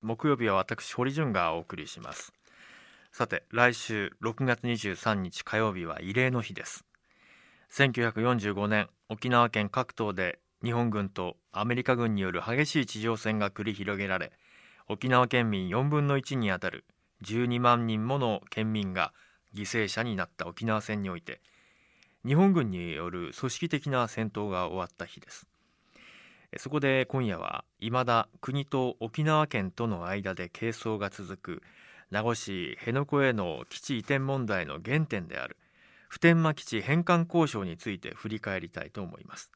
木曜日は私堀潤がお送りします。さて来週6月23日火曜日は慰霊の日です。1945年沖縄県各島で日本軍とアメリカ軍による激しい地上戦が繰り広げられ沖縄県民4分の1にあたる12万人もの県民が犠牲者になった沖縄戦において日本軍による組織的な戦闘が終わった日です。そこで今夜は未だ国と沖縄県との間で係争が続く名護市辺野古への基地移転問題の原点である普天間基地返還交渉について振り返りたいと思います。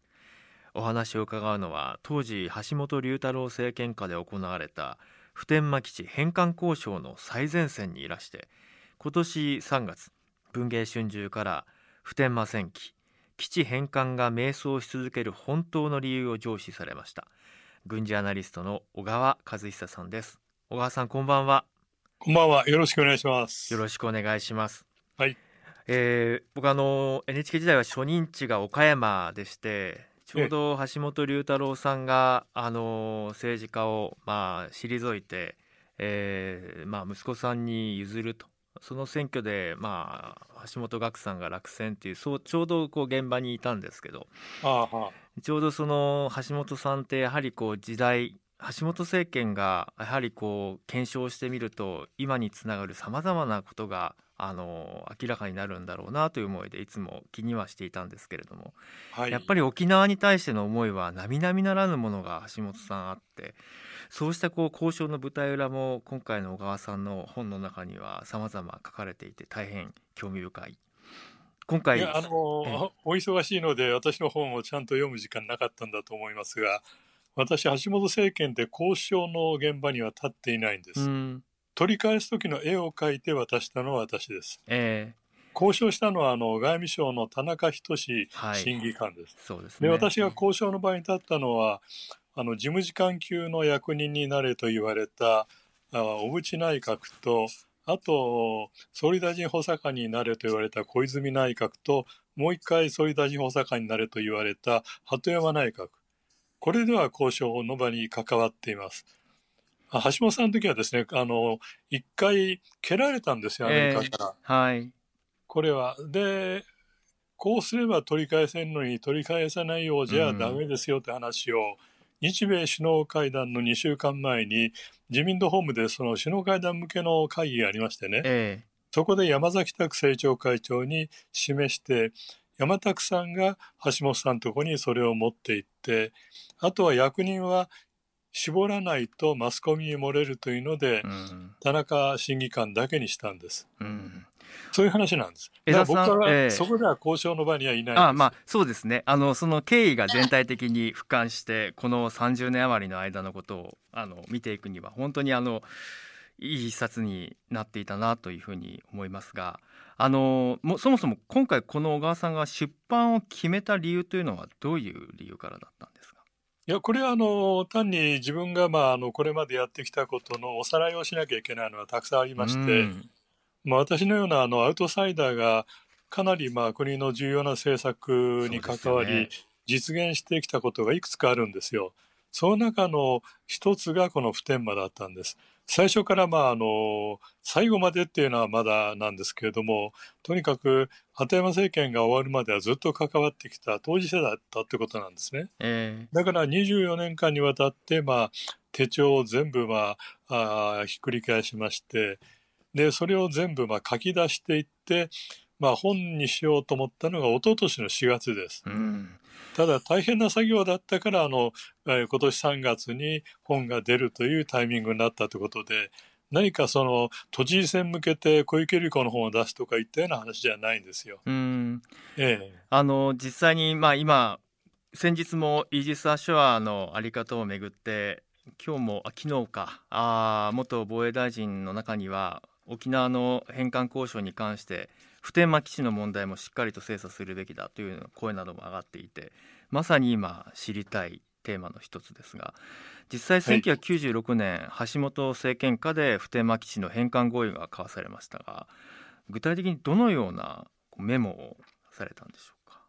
お話を伺うのは当時橋本龍太郎政権下で行われた普天間基地返還交渉の最前線にいらして今年3月文藝春秋から普天間戦記基地返還が迷走し続ける本当の理由を上司されました軍事アナリストの小川和久さんです小川さんこんばんはこんばんは。よろしくお願いします。よろしくお願いしますはい。えー僕あの NHK 時代は初任地が岡山でしてちょうど橋本龍太郎さんがあの政治家をまあ退いて、えーまあ、息子さんに譲るとその選挙で、まあ、橋本岳さんが落選っていうそうちょうどこう現場にいたんですけどああはちょうどその橋本さんってやはりこう時代橋本政権がやはりこう検証してみると今につながるさまざまなことがあの明らかになるんだろうなという思いでいつも気にはしていたんですけれども、はい。やっぱり沖縄に対しての思いは並々ならぬものが橋本さんあってそうしたこう交渉の舞台裏も今回の小川さんの本の中には様々書かれていて大変興味深い。今回あのええ。お忙しいので私の本をちゃんと読む時間なかったんだと思いますが私橋本政権で交渉の現場には立っていないんです、うん。取り返す時の絵を描いて渡したのは私です。え交渉したのはあの外務省の田中仁はい。審議官です、ーそうですね。で私が交渉の場に立ったのはあの事務次官級の役人になれと言われたあ小渕内閣とあと総理大臣補佐官になれと言われた小泉内閣ともう一回総理大臣補佐官になれと言われた鳩山内閣これでは交渉の場に関わっています。あ橋本さんの時はですねあの一回蹴られたんですよアメリカから。はいこれは。で、こうすれば取り返せんのに取り返さないようじゃダメですよって話を、日米首脳会談の2週間前に自民党本部でその首脳会談向けの会議がありましてね、えそこで山崎拓政調会長に示して、山拓さんが橋本さんのとこにそれを持って行って、あとは役人は絞らないとマスコミに漏れるというのでえ、うん。田中審議官だけにしたんです。うんそういう話なんです。だから僕は、ええそこでは交渉の場にはいないんです。あまあそうですねあのその経緯が全体的に俯瞰してこの30年余りの間のことをあの見ていくには本当にあのいい一冊になっていたなというふうに思いますがあのもそもそも今回この小川さんが出版を決めた理由というのはどういう理由からだったんですか？いや、これはあの単に自分が、まあ、あのこれまでやってきたことのおさらいをしなきゃいけないのはたくさんありまして、うんまあ、私のようなあのアウトサイダーがかなりまあ国の重要な政策に関わり、そうで実現してきたことがいくつかあるんですよ。その中の一つがこの普天間だったんです。最初からまああの最後までっていうのはまだなんですけれどもとにかく鳩山政権が終わるまではずっと関わってきた当事者だったってことなんですね。えだから24年間にわたって、まあ、手帳を全部、まあ、あーひっくり返しましてでそれを全部、まあ、書き出していって、まあ、本にしようと思ったのが一昨年の4月です。えうんただ大変な作業だったからあの、えー今年3月に本が出るというタイミングになったということで何かその都知事選向けて小池百合子の本を出すとかいったような話じゃないんですよ。うんええあの実際に、まあ、今先日もイージス・アショアの在り方をめぐって今日もあ昨日かあー元防衛大臣の中には沖縄の返還交渉に関して普天間基地の問題もしっかりと精査するべきだという声なども上がっていてまさに今知りたいテーマの一つですが実際はい1996年、橋本政権下で普天間基地の返還合意が交わされましたが具体的にどのようなメモをされたんでしょうか？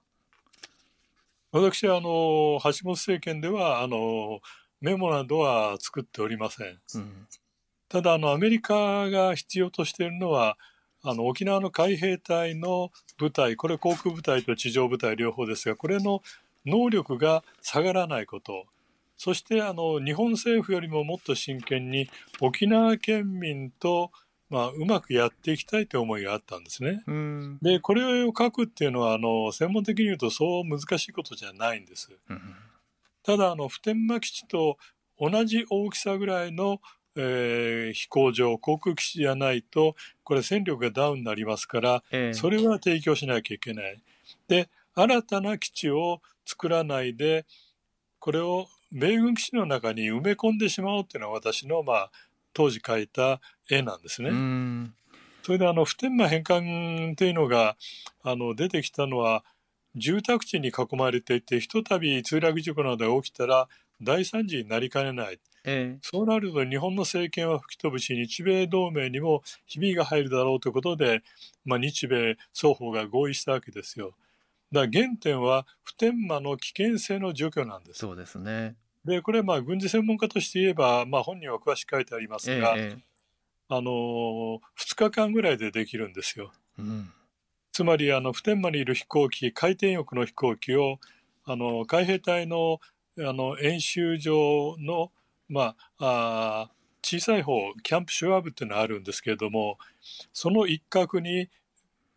私はあの橋本政権ではあのメモなどは作っておりません。うん、ただあのアメリカが必要としているのはあの沖縄の海兵隊の部隊これ航空部隊と地上部隊両方ですがこれの能力が下がらないことそしてあの日本政府よりももっと真剣に沖縄県民とまあ、うまくやっていきたいという思いがあったんですね。でこれを書くっていうのはあの専門的に言うとそう難しいことじゃないんです。ただあの普天間基地と同じ大きさぐらいの、えー、飛行場航空基地じゃないとこれ戦力がダウンになりますから、えー、それは提供しなきゃいけない。で新たな基地を作らないでこれを米軍基地の中に埋め込んでしまおうっていうのは私のまあ当時描いた絵なんですね。それであの普天間返還というのがあの出てきたのは住宅地に囲まれていてひとたび墜落事故などが起きたら大惨事になりかねない、ええ、そうなると日本の政権は吹き飛ぶし日米同盟にもひびが入るだろうということで、まあ、日米双方が合意したわけですよ。だ原点は普天間の危険性の除去なんです。そうですねでこれまあ軍事専門家として言えば、まあ、本人は詳しく書いてありますが、ええ、あの2日間ぐらいでできるんですよ。うん、つまりあの普天間にいる飛行機回転翼の飛行機をあの海兵隊のあの演習場の、まあ、あ小さい方キャンプシュワーブっていうのがあるんですけれどもその一角に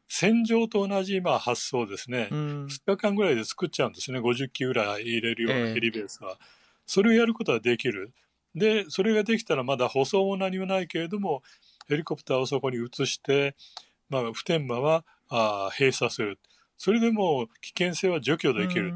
戦場と同じまあ発想ですね、うん、2日間ぐらいで作っちゃうんですね50機ぐらい入れるようなヘリベースは。えそれをやることはできる。で、それができたらまだ舗装も何もないけれども、ヘリコプターをそこに移して、まあ、普天間はあ閉鎖する。それでも危険性は除去できる。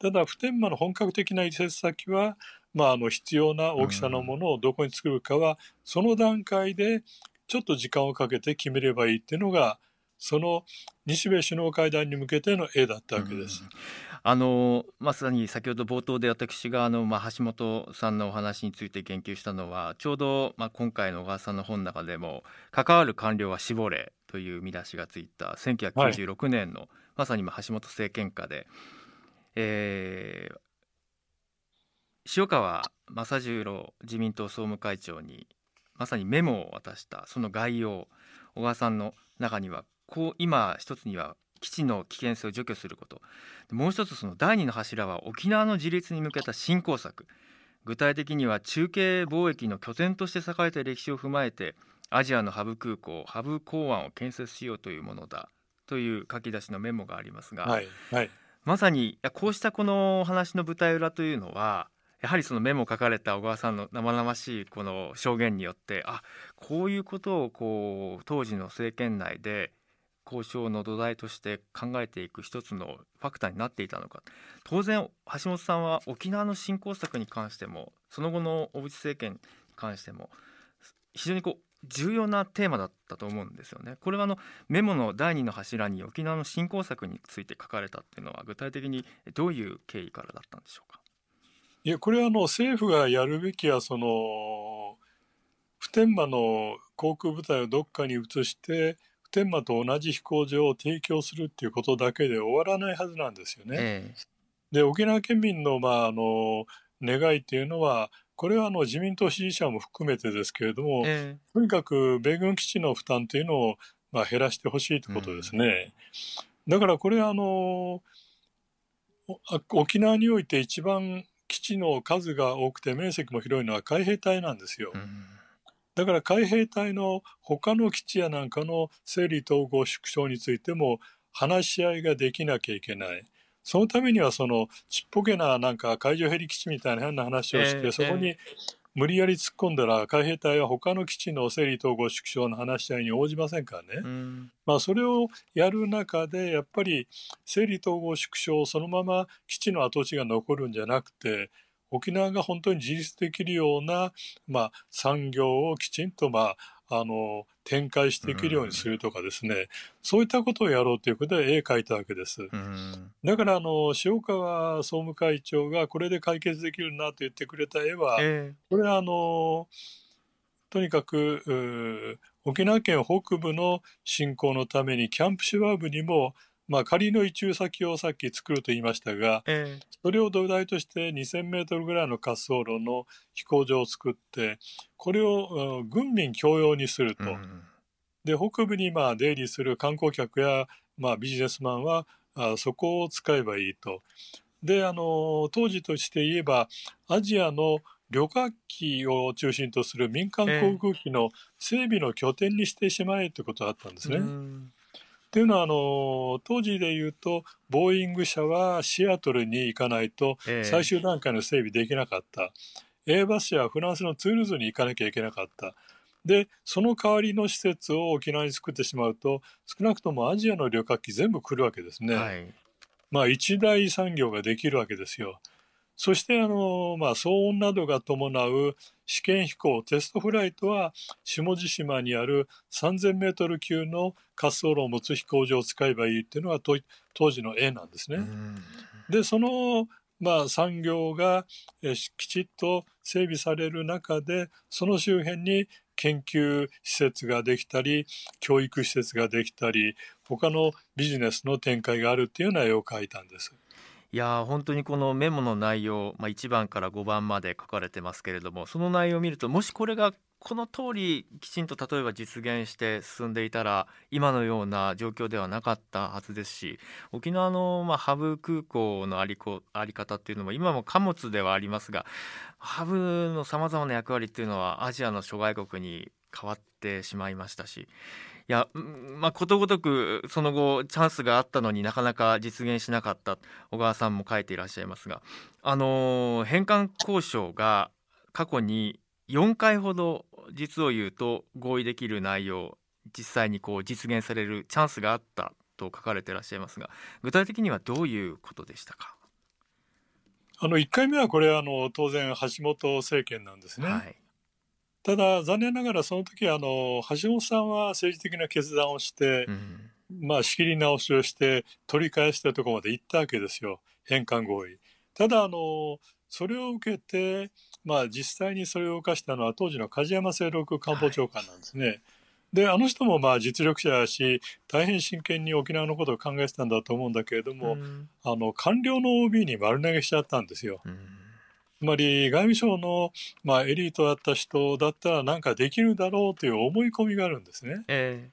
ただ、普天間の本格的な移設先は、まあ、あの必要な大きさのものをどこに作るかは、その段階でちょっと時間をかけて決めればいいっていうのが、その日米首脳会談に向けての絵だったわけです。あのまさに先ほど冒頭で私があの、まあ、橋本さんのお話について言及したのはちょうど、まあ、今回の小川さんの本の中でも「関わる官僚は絞れ」という見出しがついた1996年の、はい、まさに今橋本政権下で、えー、塩川正十郎自民党総務会長にまさにメモを渡したその概要小川さんの中にはこう今一つには基地の危険性を除去することもう一つその第二の柱は沖縄の自立に向けた振興策具体的には中継貿易の拠点として栄えた歴史を踏まえてアジアのハブ空港ハブ港湾を建設しようというものだという書き出しのメモがありますが、はいはい、まさにこうしたこの話の舞台裏というのはやはりそのメモを書かれた小川さんの生々しいこの証言によってあこういうことをこう当時の政権内で交渉の土台として考えていく一つのファクターになっていたのか当然橋本さんは沖縄の振興策に関してもその後の小渕政権に関しても非常にこう重要なテーマだったと思うんですよね。これはあのメモの第二の柱に沖縄の振興策について書かれたっていうのは具体的にどういう経緯からだったんでしょうか？いやこれはあの政府がやるべきはその普天間の航空部隊をどっかに移して天満と同じ飛行場を提供するっていうことだけで終わらないはずなんですよね。えー、で沖縄県民の,、まあ、あの願いっていうのはこれはあの自民党支持者も含めてですけれども、えー、とにかく米軍基地の負担というのを、まあ、減らしてほしいということですね。うん、だからこれはあの沖縄において一番基地の数が多くて面積も広いのは海兵隊なんですよ。うんだから海兵隊の他の基地やなんかの整理統合縮小についても話し合いができなきゃいけない。そのためにはそのちっぽけななんか海上ヘリ基地みたいな変な話をして、えー、そこに無理やり突っ込んだら海兵隊は他の基地の整理統合縮小の話し合いに応じませんからね、うん、まあ、それをやる中でやっぱり整理統合縮小そのまま基地の跡地が残るんじゃなくて沖縄が本当に自立できるような、まあ、産業をきちんと、まあ、あの展開していけるようにするとかですね、うん、そういったことをやろうということで絵描いたわけです。うん、だからあの塩川総務会長がこれで解決できるなと言ってくれた絵は、えー、これはあのとにかく沖縄県北部の振興のためにキャンプシュワーブにもまあ、仮の移駐先をさっき作ると言いましたが、ええそれを土台として2000メートルぐらいの滑走路の飛行場を作って、これをうん軍民共用にすると。うんで、北部にまあ出入りする観光客やまあビジネスマンはあそこを使えばいいと。で、あの、当時として言えば、アジアの旅客機を中心とする民間航空機の整備の拠点にしてしまえということだったんですね。うんっていうのはあの当時で言うとボーイング社はシアトルに行かないとええ。最終段階の整備できなかった、エーバス社はフランスのツールーズに行かなきゃいけなかった。でその代わりの施設を沖縄に作ってしまうと少なくともアジアの旅客機全部来るわけですね、はい。まあ一大産業ができるわけですよそしてあの、まあ、騒音などが伴う試験飛行テストフライトは下地島にある3000メートル級の滑走路を持つ飛行場を使えばいいっていうのがと当時の絵なんですね。うんでその、まあ、産業がきちっと整備される中でその周辺に研究施設ができたり教育施設ができたり他のビジネスの展開があるっていうような絵を描いたんです。いや本当にこのメモの内容、まあ、1番から5番まで書かれてますけれどもその内容を見るともしこれがこの通りきちんと例えば実現して進んでいたら今のような状況ではなかったはずですし沖縄のまあハブ空港のありこあり方っていうのも今も貨物ではありますがハブのさまざまな役割っていうのはアジアの諸外国に変わってしまいましたしいや、まあ、ことごとくその後チャンスがあったのになかなか実現しなかった小川さんも書いていらっしゃいますが、あの返還交渉が過去に4回ほど実を言うと合意できる内容実際にこう実現されるチャンスがあったと書かれていらっしゃいますが具体的にはどういうことでしたか、あの1回目はこれあの当然橋本政権なんですね。はいただ残念ながらその時あの橋本さんは政治的な決断をしてう、んまあ仕切り直しをして取り返したところまで行ったわけですよ返還合意。ただあのそれを受けて、まあ、実際にそれを動かしたのは当時の梶山清六官房長官なんですね。であの人もまあ実力者だし大変真剣に沖縄のことを考えてたんだと思うんだけれども、うんあの官僚の OB に丸投げしちゃったんですよ。うんつまり外務省の、まあ、エリートだった人だったらなんかできるだろうという思い込みがあるんですね。え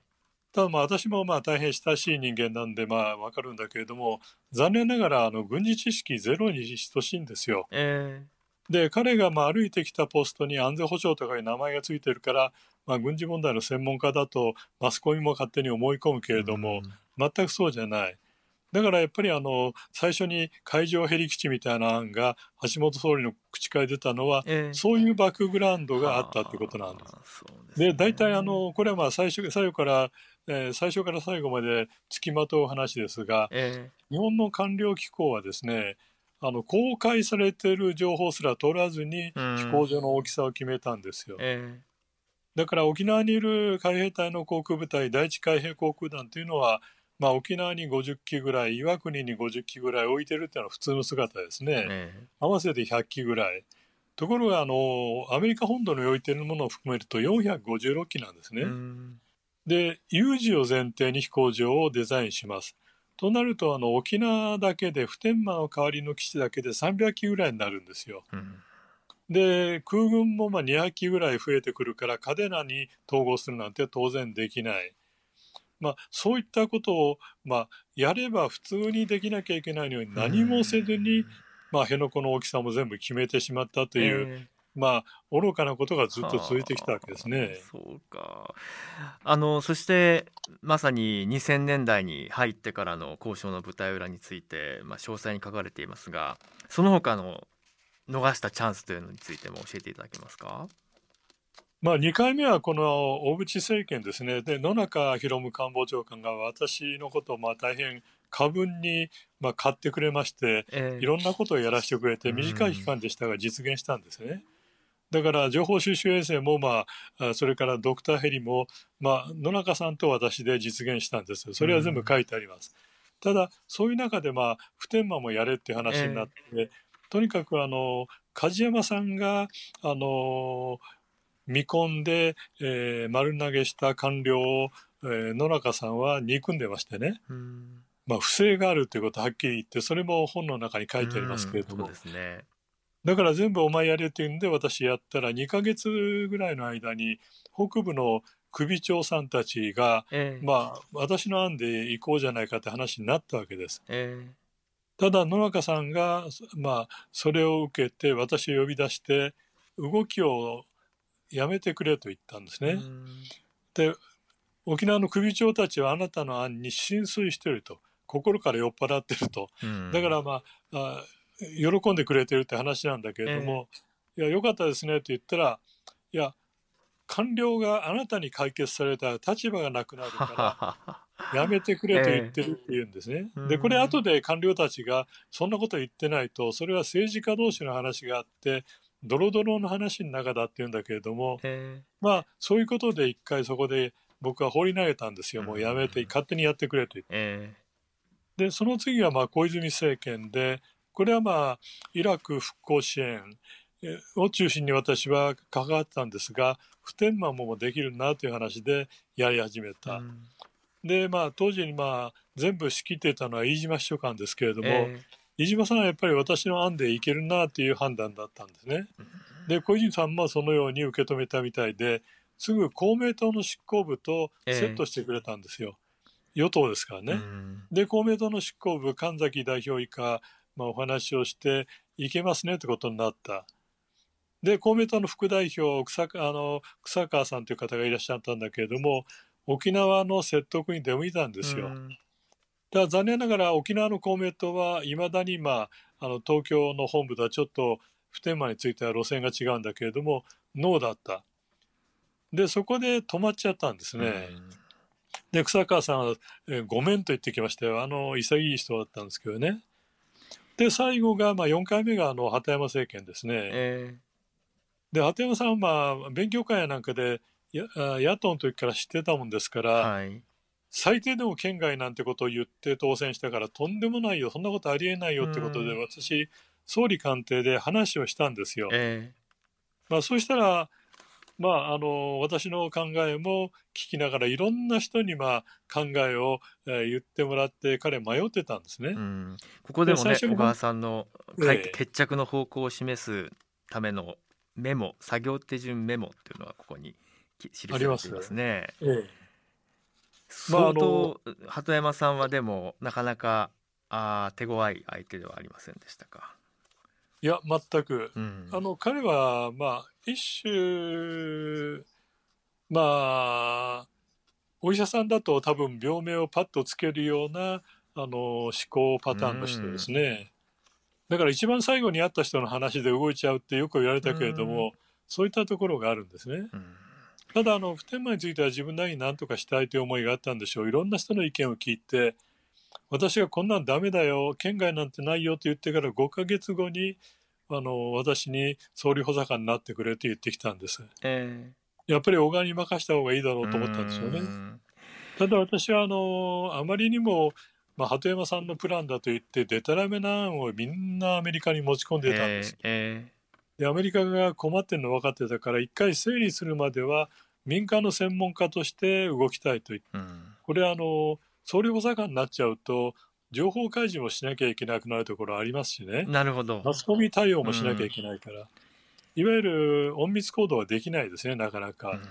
ただまあ私もまあ大変親しい人間なんでまあわかるんだけれども残念ながらあの軍事知識ゼロに等しいんですよ。ええで彼がまあ歩いてきたポストに安全保障とかいう名前がついてるから、まあ、軍事問題の専門家だとマスコミも勝手に思い込むけれども、全くそうじゃない。だからやっぱりあの最初に海上ヘリ基地みたいな案が橋本総理の口から出たのはええそういうバックグラウンドがあったってことなんです。で大体あのこれはまあ最初最後から、えー最初から最後まで付きまとう話ですがえ日本の官僚機構はですねあの公開されている情報すら取らずにうん飛行場の大きさを決めたんですよえ。えだから沖縄にいる海兵隊の航空部隊第一海兵航空団というのは、まあ、沖縄に50機ぐらい岩国に50機ぐらい置いてるっていうのは普通の姿ですね。ええ合わせて100機ぐらい。ところがあのアメリカ本土に置いているものを含めると456機なんですね。うんで有事を前提に飛行場をデザインします。となるとあの沖縄だけで普天間の代わりの基地だけで300機ぐらいになるんですよ。うんで空軍もまあ200機ぐらい増えてくるから嘉手納に統合するなんて当然できない。まあ、そういったことを、まあ、やれば普通にできなきゃいけないのに何もせずに、まあ、辺野古の大きさも全部決めてしまったという、ええまあ愚かなことがずっと続いてきたわけですね。はあそうか。あのそしてまさに2000年代に入ってからの交渉の舞台裏について、まあ、詳細に書かれていますがその他の逃したチャンスというのについても教えていただけますか？まあ、2回目はこの小渕政権ですね、で野中宏務官房長官が私のことをまあ大変過分にまあ買ってくれまして、ええいろんなことをやらせてくれて、うん短い期間でしたが実現したんですね。だから情報収集衛星も、まあ、あそれからドクターヘリも、まあ、野中さんと私で実現したんです。それは全部書いてあります。ただ、そういう中で、まあ、普天間もやれっていう話になって、とにかくあの梶山さんがあの見込んで、えー丸投げした官僚を、えー野中さんは憎んでましてね。うんまあ、不正があるということをはっきり言ってそれも本の中に書いてありますけれども、そうですね。だから全部お前やれって言うんで私やったら2ヶ月ぐらいの間に北部の首長さんたちが、ええ。まあ、私の案で行こうじゃないかって話になったわけです。えただ野中さんが、まあ、それを受けて私を呼び出して動きをやめてくれと言ったんですえね。で沖縄の首長たちはあなたの案に浸水してると心から酔っ払ってると。うん。だからまああ喜んでくれてるって話なんだけれども、いやよかったですねって言ったらいや官僚があなたに解決されたら立場がなくなるはから やめてくれと言ってるって言うんですね。ええ。でこれ後で官僚たちがそんなこと言ってないとそれは政治家同士の話があってドロドロの話の中だって言うんだけれどもえまあそういうことで一回そこで僕は放り投げたんですよ。もうやめてうん勝手にやってくれと言って。え。でその次はまあ小泉政権でこれはまあイラク復興支援えを中心に私は関わったんですが普天間もできるなという話でやり始めえた。うんでまあ当時にまあ全部仕切っていたのは飯島秘書官ですけれども、え飯島さんはやっぱり私の案でいけるなという判断だったんですね。で小泉さんもそのように受け止めたみたいですぐ公明党の執行部とセットしてくれたんですよ。与党ですからね。うんで公明党の執行部神崎代表以下、まあ、お話をしていけますねってことになった。で公明党の副代表草あの草川さんという方がいらっしゃったんだけれども沖縄の説得に出向いたんですよ。うんただ残念ながら沖縄の公明党はいまだに、まあ、あの東京の本部とはちょっと普天間については路線が違うんだけれどもノーだった。でそこで止まっちゃったんですね。で草川さんは、えーごめんと言ってきましたよあの潔い人だったんですけどねで最後が、まあ、4回目があの鳩山政権ですね。えで鳩山さんは、まあ、勉強会やなんかでやあ野党の時から知ってたもんですから、えはい。最低でも県外なんてことを言って当選したからとんでもないよそんなことありえないよってことでうん。私総理官邸で話をしたんですよ。えまあ、そうしたら、まあ、あの私の考えも聞きながらいろんな人にまあ考えを、えー言ってもらって彼迷ってたんですね。ここでもね小川さんのええ解決着の方向を示すためのメモ作業手順メモっていうのがここにき記されていますね。ええまあ相当鳩山さんはでもなかなかあー手強い相手ではありませんでしたか？いや全く。うん。あの彼はまあ一種まあお医者さんだと多分病名をパッとつけるようなあの思考パターンの人ですね。だから一番最後に会った人の話で動いちゃうってよく言われたけれども、そういったところがあるんですね。うん。ただあの普天間については自分なりに何とかしたいという思いがあったんでしょう。いろんな人の意見を聞いて私がこんなんダメだよ県外なんてないよと言ってから5ヶ月後にあの私に総理補佐官になってくれと言ってきたんです。えやっぱり小川に任した方がいいだろえうと思ったんですよね。うん。ただ私はあのあまりにも、まあ、鳩山さんのプランだと言ってでたらめな案をみんなアメリカに持ち込んでたんです、ええでアメリカが困ってるの分かってたから一回整理するまでは民間の専門家として動きたいと言ってこれあの総理補佐官になっちゃうと情報開示もしなきゃいけなくなるところありますしね。なるほど。マスコミ対応もしなきゃいけないから、いわゆる隠密行動はできないですねなかなか、うん。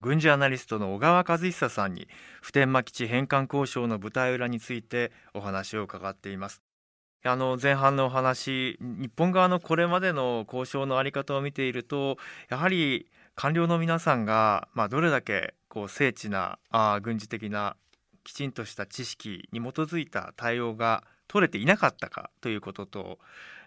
軍事アナリストの小川和久さんに普天間基地返還交渉の舞台裏についてお話を伺っています。あの前半のお話日本側のこれまでの交渉の在り方を見ているとやはり官僚の皆さんが、まあ、どれだけこう精緻なあー軍事的なきちんとした知識に基づいた対応が取れていなかったかということと、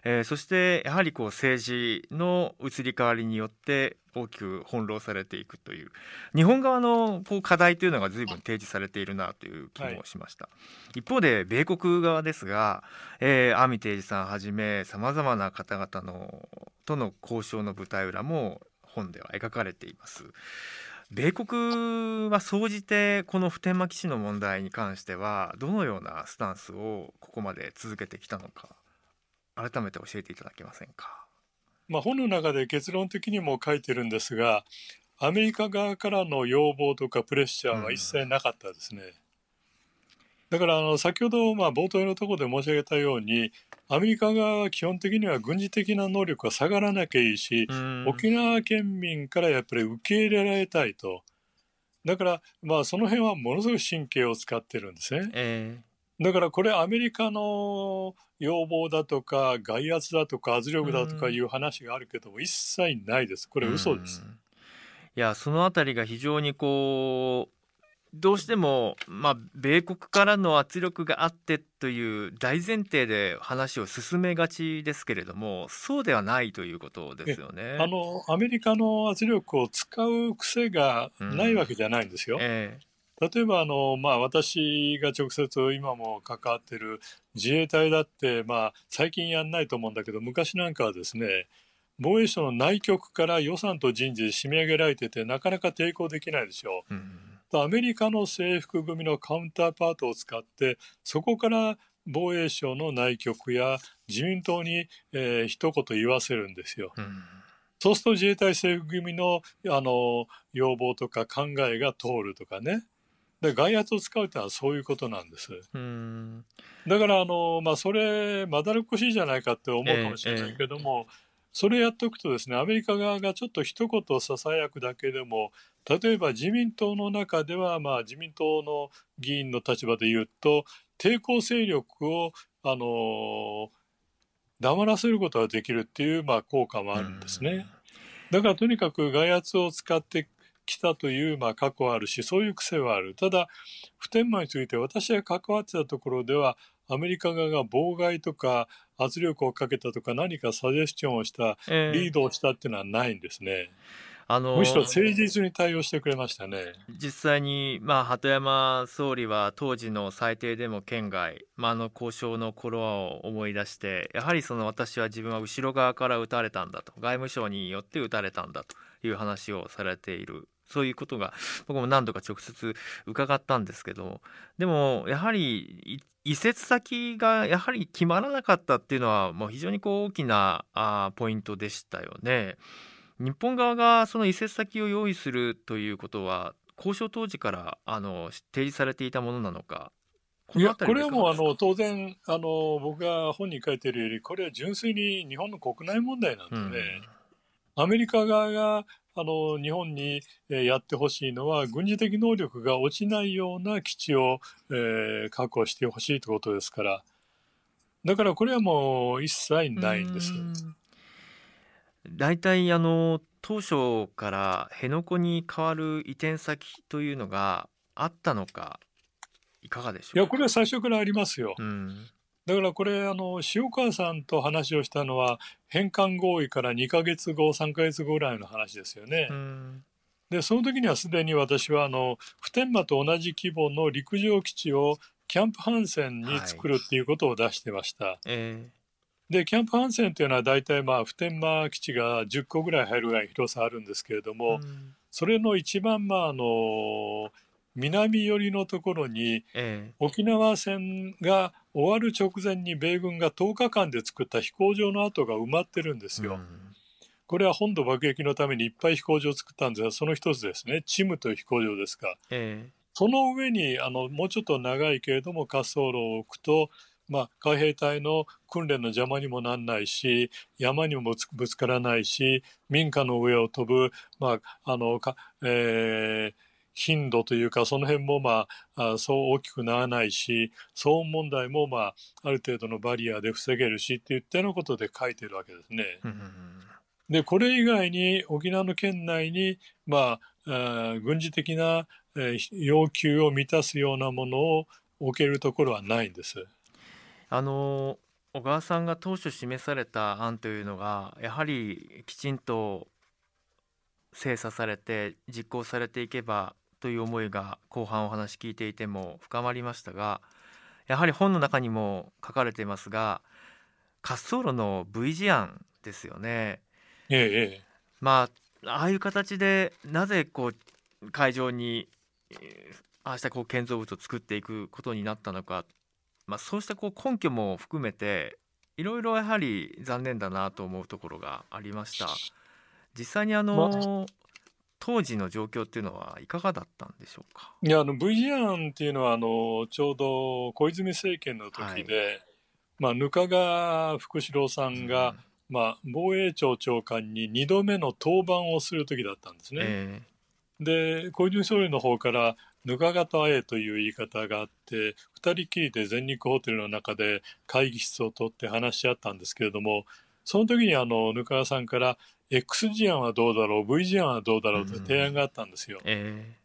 えーそしてやはりこう政治の移り変わりによって大きく翻弄されていくという日本側のこう課題というのが随分提示されているなという気もしました、一方で米国側ですが、えー、アミテさんはじめさまざまな方々のとの交渉の舞台裏も本では描かれています米国は総じてこの普天間基地の問題に関してはどのようなスタンスをここまで続けてきたのか改めて教えていただけませんか？まあ、本の中で結論的にも書いてるんですがアメリカ側からの要望とかプレッシャーは一切なかったですね、だからあの先ほどまあ冒頭のところで申し上げたようにアメリカ側は基本的には軍事的な能力が下がらなきゃいいし、沖縄県民からやっぱり受け入れられたいと。だから、まあ、その辺はものすごい神経を使ってるんですね。えー、だからこれアメリカの要望だとか外圧だとか圧力だとかいう話があるけども、一切ないです。これ嘘です。いやそのあたりが非常にこうどうしても、まあ、米国からの圧力があってという大前提で話を進めがちですけれどもそうではないということですよね。あのアメリカの圧力を使う癖がないわけじゃないんですよ。うんえー、例えばあの、まあ、私が直接今も関わってる自衛隊だって、まあ、最近やんないと思うんだけど昔なんかはですね防衛省の内局から予算と人事で締め上げられててなかなか抵抗できないでしょう。うんアメリカの制服組のカウンターパートを使ってそこから防衛省の内局や自民党に、えー、一言言わせるんですよ。うん、そうすると自衛隊制服組のあの要望とか考えが通るとかね。で外圧を使うというのはそういうことなんです。うんだからあの、まあ、それまだるっこしいじゃないかって思うかもしれないけども、ええそれやっておくとですねアメリカ側がちょっと一言ささやくだけでも例えば自民党の中では、まあ、自民党の議員の立場で言うと抵抗勢力を、あの黙らせることができるっていう、まあ、効果もあるんですね。だからとにかく外圧を使ってきたという、まあ、過去はあるしそういう癖はある。ただ普天間について私が関わってたところではアメリカ側が妨害とか圧力をかけたとか何かサジェスチョンをした、リードをしたっていうのはないんですね。えーあのむしろ誠実に対応してくれましたね実際に、まあ、鳩山総理は当時の最低でも県外、まあ、あの交渉の頃を思い出してやはりその私は自分は後ろ側から撃たれたんだと外務省によって撃たれたんだという話をされているそういうことが僕も何度か直接伺ったんですけどでもやはり移設先がやはり決まらなかったっていうのはもう非常にこう大きなあポイントでしたよね。日本側がその移設先を用意するということは交渉当時からあの提示されていたものなのかいやこれはもうあの当然あの僕が本に書いているよりこれは純粋に日本の国内問題なんでね、うん、アメリカ側があの日本にやってほしいのは軍事的能力が落ちないような基地を、えー、確保してほしいということですからだからこれはもう一切ないんです。大体あの当初から辺野古に代わる移転先というのがあったのかいかがでしょういやこれは最初からありますよ。うん、だからこれあの塩川さんと話をしたのは返還合意から2か月後3か月後ぐらいの話ですよね。うんでその時にはすでに私はあの普天間と同じ規模の陸上基地をキャンプ・ハンセンに作るっていうことを出してました。はいえーでキャンプ・ハンセンというのは大体まあ普天間基地が10個ぐらい入るぐらい広さあるんですけれども、うん、それの一番まああの南寄りのところに、沖縄戦が終わる直前に米軍が10日間で作った飛行場の跡が埋まってるんですよ。うん、これは本土爆撃のためにいっぱい飛行場を作ったんですがその一つですねチムという飛行場ですか、えその上にあのもうちょっと長いけれども滑走路を置くとまあ、海兵隊の訓練の邪魔にもなんないし山にもぶつからないし民家の上を飛ぶ、まああのかえー、頻度というかその辺も、まあ、あそう大きくならないし騒音問題も、まあ、ある程度のバリアで防げるしっていったようなことで書いてるわけですね。でこれ以外に沖縄の県内に、まあ、あ軍事的な、えー、要求を満たすようなものを置けるところはないんです。あの小川さんが当初示された案というのがやはりきちんと精査されて実行されていけばという思いが後半お話聞いていても深まりましたがやはり本の中にも書かれていますが滑走路の V 字案ですよね。ええ、まあああいう形でなぜこう会場にああしたこう建造物を作っていくことになったのかまあ、そうしたこう根拠も含めていろいろやはり残念だなと思うところがありました。実際にあの、ま当時の状況っていうのはいかがだったんでしょうか？いやあの V 案っていうのはあのちょうど小泉政権の時で、はい、まあ、額賀福志郎さんが、うん、まあ、防衛庁長官に2度目の登板をする時だったんですね。えー、で小泉総理の方からぬかがたえという言い方があって2人きりで全日空ホテルの中で会議室を取って話し合ったんですけれどもその時にあのぬかさんから X 事案はどうだろう V 事案はどうだろうと提案があったんですよ。うんえ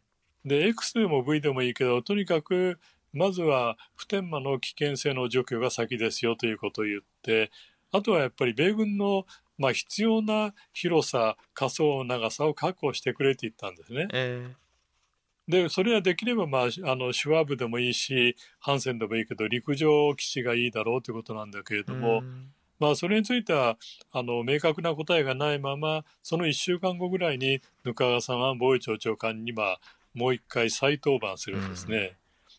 ー、で X でも V でもいいけどとにかくまずは普天間の危険性の除去が先ですよということを言ってあとはやっぱり米軍のまあ必要な広さ、仮想長さを確保してくれって言ったんですね。えーでそれはできれば、まあ、あのシュワーブでもいいしハンセンでもいいけど陸上基地がいいだろうということなんだけれども、まあ、それについてはあの明確な答えがないままその1週間後ぐらいにぬかがさんは防衛庁長官に、まあ、もう一回再登板するんですね。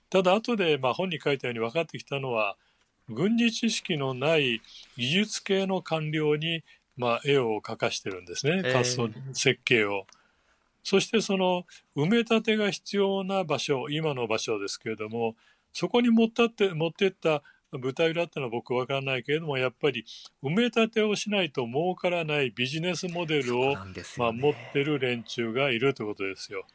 ただ後で、まあ、本に書いたように分かってきたのは軍事知識のない技術系の官僚に、まあ、絵を描かしてるんですね、滑走設計を。そしてその埋め立てが必要な場所、今の場所ですけれども、そこに持ったって持ってった舞台裏ってのは僕わからないけれども、やっぱり埋め立てをしないと儲からないビジネスモデルを、ね、まあ、持ってる連中がいるということですよ。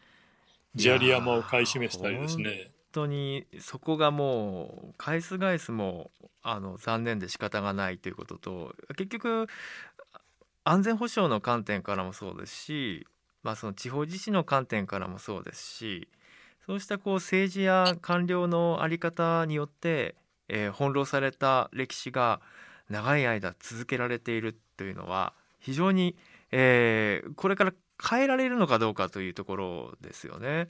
砂利山を買い占めしたりですね。本当にそこがもう返す返すもあの残念で仕方がないということと結局安全保障の観点からもそうですしまあ、その地方自治の観点からもそうですしそうしたこう政治や官僚の在り方によって、えー、翻弄された歴史が長い間続けられているというのは非常に、えー、これから変えられるのかどうかというところですよね。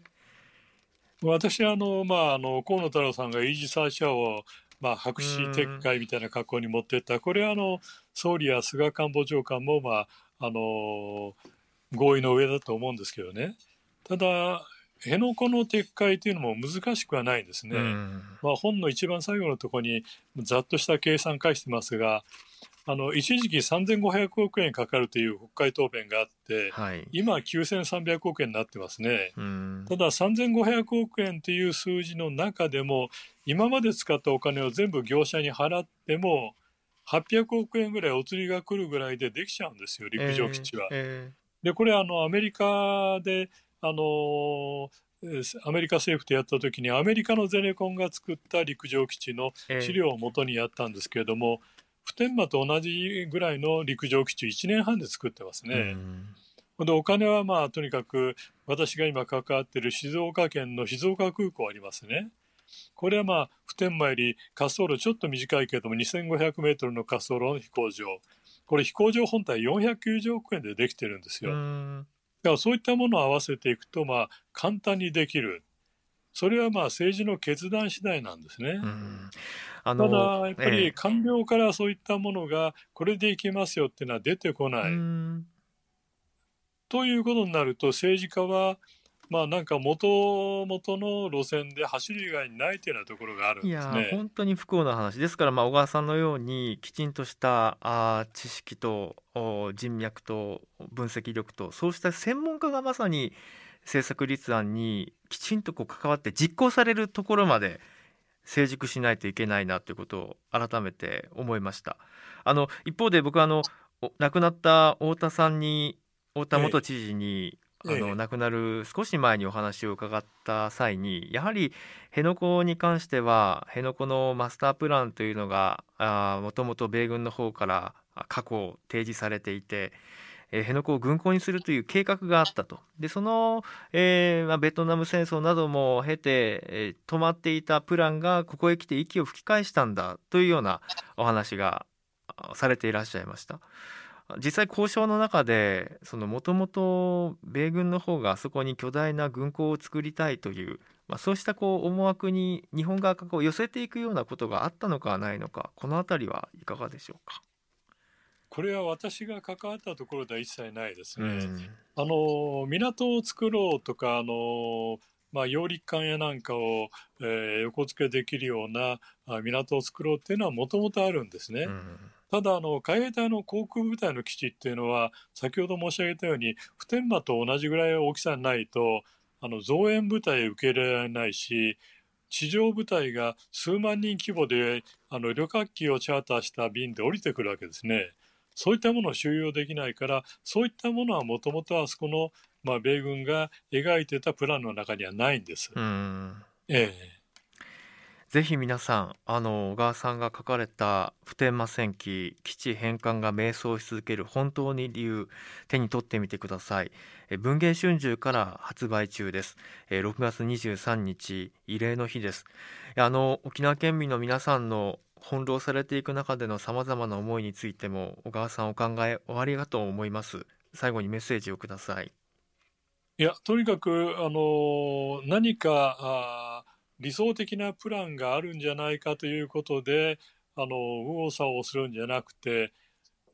私あの、まあ、あの河野太郎さんがイージサー社を、まあ、白紙撤回みたいな格好に持っていったこれはあの総理や菅官房長官も、まああの合意の上だと思うんですけどね。ただ、辺野古の撤回というのも難しくはないんですね。うん、まあ、本の一番最後のところにざっとした計算返してますが、あの一時期3500億円かかるという国会答弁があって、はい、今9300億円になってますね、うん、ただ3500億円という数字の中でも今まで使ったお金を全部業者に払っても800億円ぐらいお釣りが来るぐらいでできちゃうんですよ陸上基地は。えーえー。でこれあのアメリカであのアメリカ政府とやった時にアメリカのゼネコンが作った陸上基地の資料をもとにやったんですけれども、えー、普天間と同じぐらいの陸上基地1年半で作ってますね。でお金はまあとにかく私が今関わっている静岡県の静岡空港ありますね。これはまあ普天間より滑走路ちょっと短いけれども2500メートルの滑走路の飛行場これ飛行場本体490億円でできてるんですよ。だからそういったものを合わせていくと、まあ、簡単にできる。それはまあ政治の決断次第なんですね。ただ、やっぱり官僚からそういったものがこれでいけますよっていうのは出てこない。ということになると政治家はまあなんか元々の路線で走る以外にないというようなところがあるんですね。いや本当に不幸な話ですからまあ小川さんのようにきちんとしたあ知識と人脈と分析力とそうした専門家がまさに政策立案にきちんとこう関わって実行されるところまで成熟しないといけないなということを改めて思いました。あの一方で僕はあの亡くなった太田さんに太田元知事にあの、亡くなる少し前にお話を伺った際にやはり辺野古に関しては辺野古のマスタープランというのがもともと米軍の方から過去提示されていて。えー、辺野古を軍港にするという計画があったとでその、えーまあ、ベトナム戦争なども経て、えー、止まっていたプランがここへ来て息を吹き返したんだというようなお話がされていらっしゃいました。実際交渉の中でもともと米軍の方があそこに巨大な軍港を作りたいという、まあ、そうしたこう思惑に日本側がこう寄せていくようなことがあったのかないのかこの辺りはいかがでしょうか？これは私が関わったところでは一切ないですね。うん、あの港を作ろうとかあのまあ、揚陸艦やなんかを、えー、横付けできるような港を作ろうっていうのはもともとあるんですね。うんただあの海兵隊の航空部隊の基地っていうのは先ほど申し上げたように普天間と同じぐらい大きさないとあの増援部隊受け入れられないし地上部隊が数万人規模であの旅客機をチャーターした便で降りてくるわけですね。そういったものを収容できないからそういったものはもともとあそこの、まあ、米軍が描いてたプランの中にはないんです。ええぜひ皆さんあの小川さんが書かれた普天間戦記基地返還が迷走し続ける本当に理由手に取ってみてください。文藝春秋から発売中です。6月23日慰霊の日です。あの沖縄県民の皆さんの翻弄されていく中でのさまざまな思いについても小川さんお考え終わりがと思います。最後にメッセージをください。いやとにかくあの何かあ理想的なプランがあるんじゃないかということであの右往左往するんじゃなくて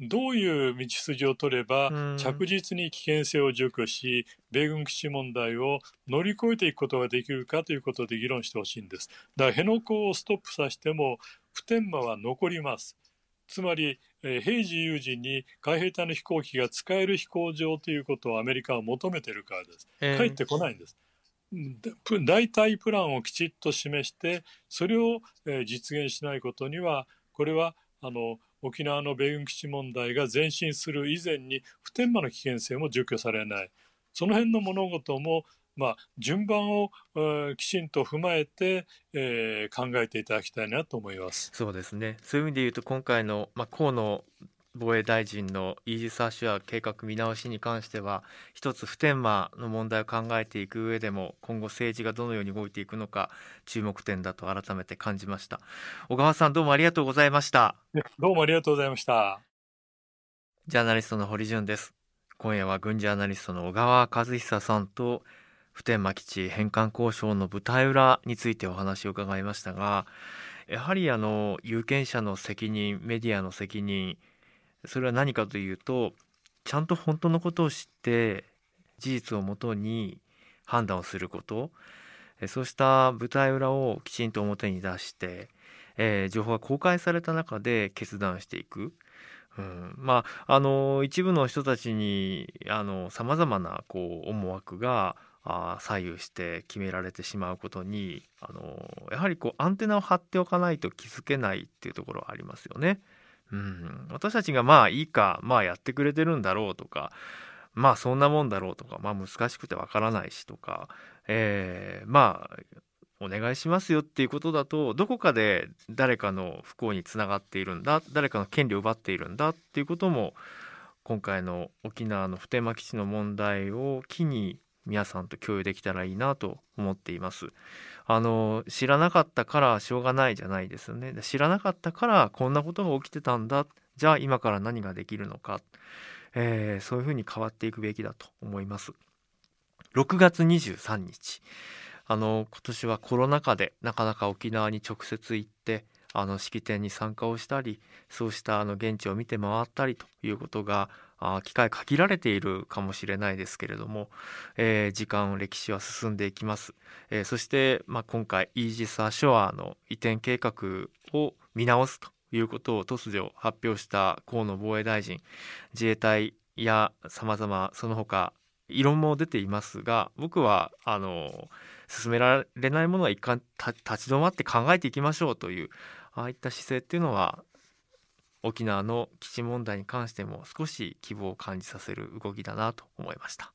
どういう道筋を取れば着実に危険性を除去し、米軍基地問題を乗り越えていくことができるかということで議論してほしいんです。だから辺野古をストップさせても普天間は残ります。つまり、えー、平時有事に海兵隊の飛行機が使える飛行場ということをアメリカは求めているからです。帰ってこないんです。大体プランをきちっと示してそれを実現しないことにはこれはあの沖縄の米軍基地問題が前進する以前に普天間の危険性も除去されない。その辺の物事もまあ、順番を、きちんと踏まえて、えー、考えていただきたいなと思います。そうですね。そういう意味で言うと今回の、まあ、河野防衛大臣のイージス・アシュア計画見直しに関しては一つ普天間の問題を考えていく上でも今後政治がどのように動いていくのか注目点だと改めて感じました。小川さんどうもありがとうございました。どうもありがとうございました。ジャーナリストの堀潤です。今夜は軍事アナリストの小川和久さんと普天間基地返還交渉の舞台裏についてお話を伺いましたがやはりあの有権者の責任メディアの責任それは何かというとちゃんと本当のことを知って事実をもとに判断をすることそうした舞台裏をきちんと表に出して、えー、情報が公開された中で決断していく、うん、まああの一部の人たちにさまざまなこう思惑があ左右して決められてしまうことにあのやはりこうアンテナを張っておかないと気づけないっていうところはありますよね。うん、私たちがまあいいかまあやってくれてるんだろうとかまあそんなもんだろうとかまあ難しくてわからないしとか、えー、まあお願いしますよっていうことだとどこかで誰かの不幸につながっているんだ誰かの権利を奪っているんだっていうことも今回の沖縄の普天間基地の問題を機に皆さんと共有できたらいいなと思っています。あの知らなかったからしょうがないじゃないですよね。知らなかったからこんなことが起きてたんだ。じゃあ今から何ができるのか、えー、そういうふうに変わっていくべきだと思います。6月23日あの今年はコロナ禍でなかなか沖縄に直接行ってあの式典に参加をしたりそうしたあの現地を見て回ったりということがあ機会限られているかもしれないですけれども、えー、時間歴史は進んでいきます、えー、そして、まあ、今回イージス・アショアの移転計画を見直すということを突如発表した河野防衛大臣。自衛隊やさまざまその他異論も出ていますが僕はあの進められないものは一貫立ち止まって考えていきましょうというああいった姿勢っていうのは沖縄の基地問題に関しても少し希望を感じさせる動きだなと思いました。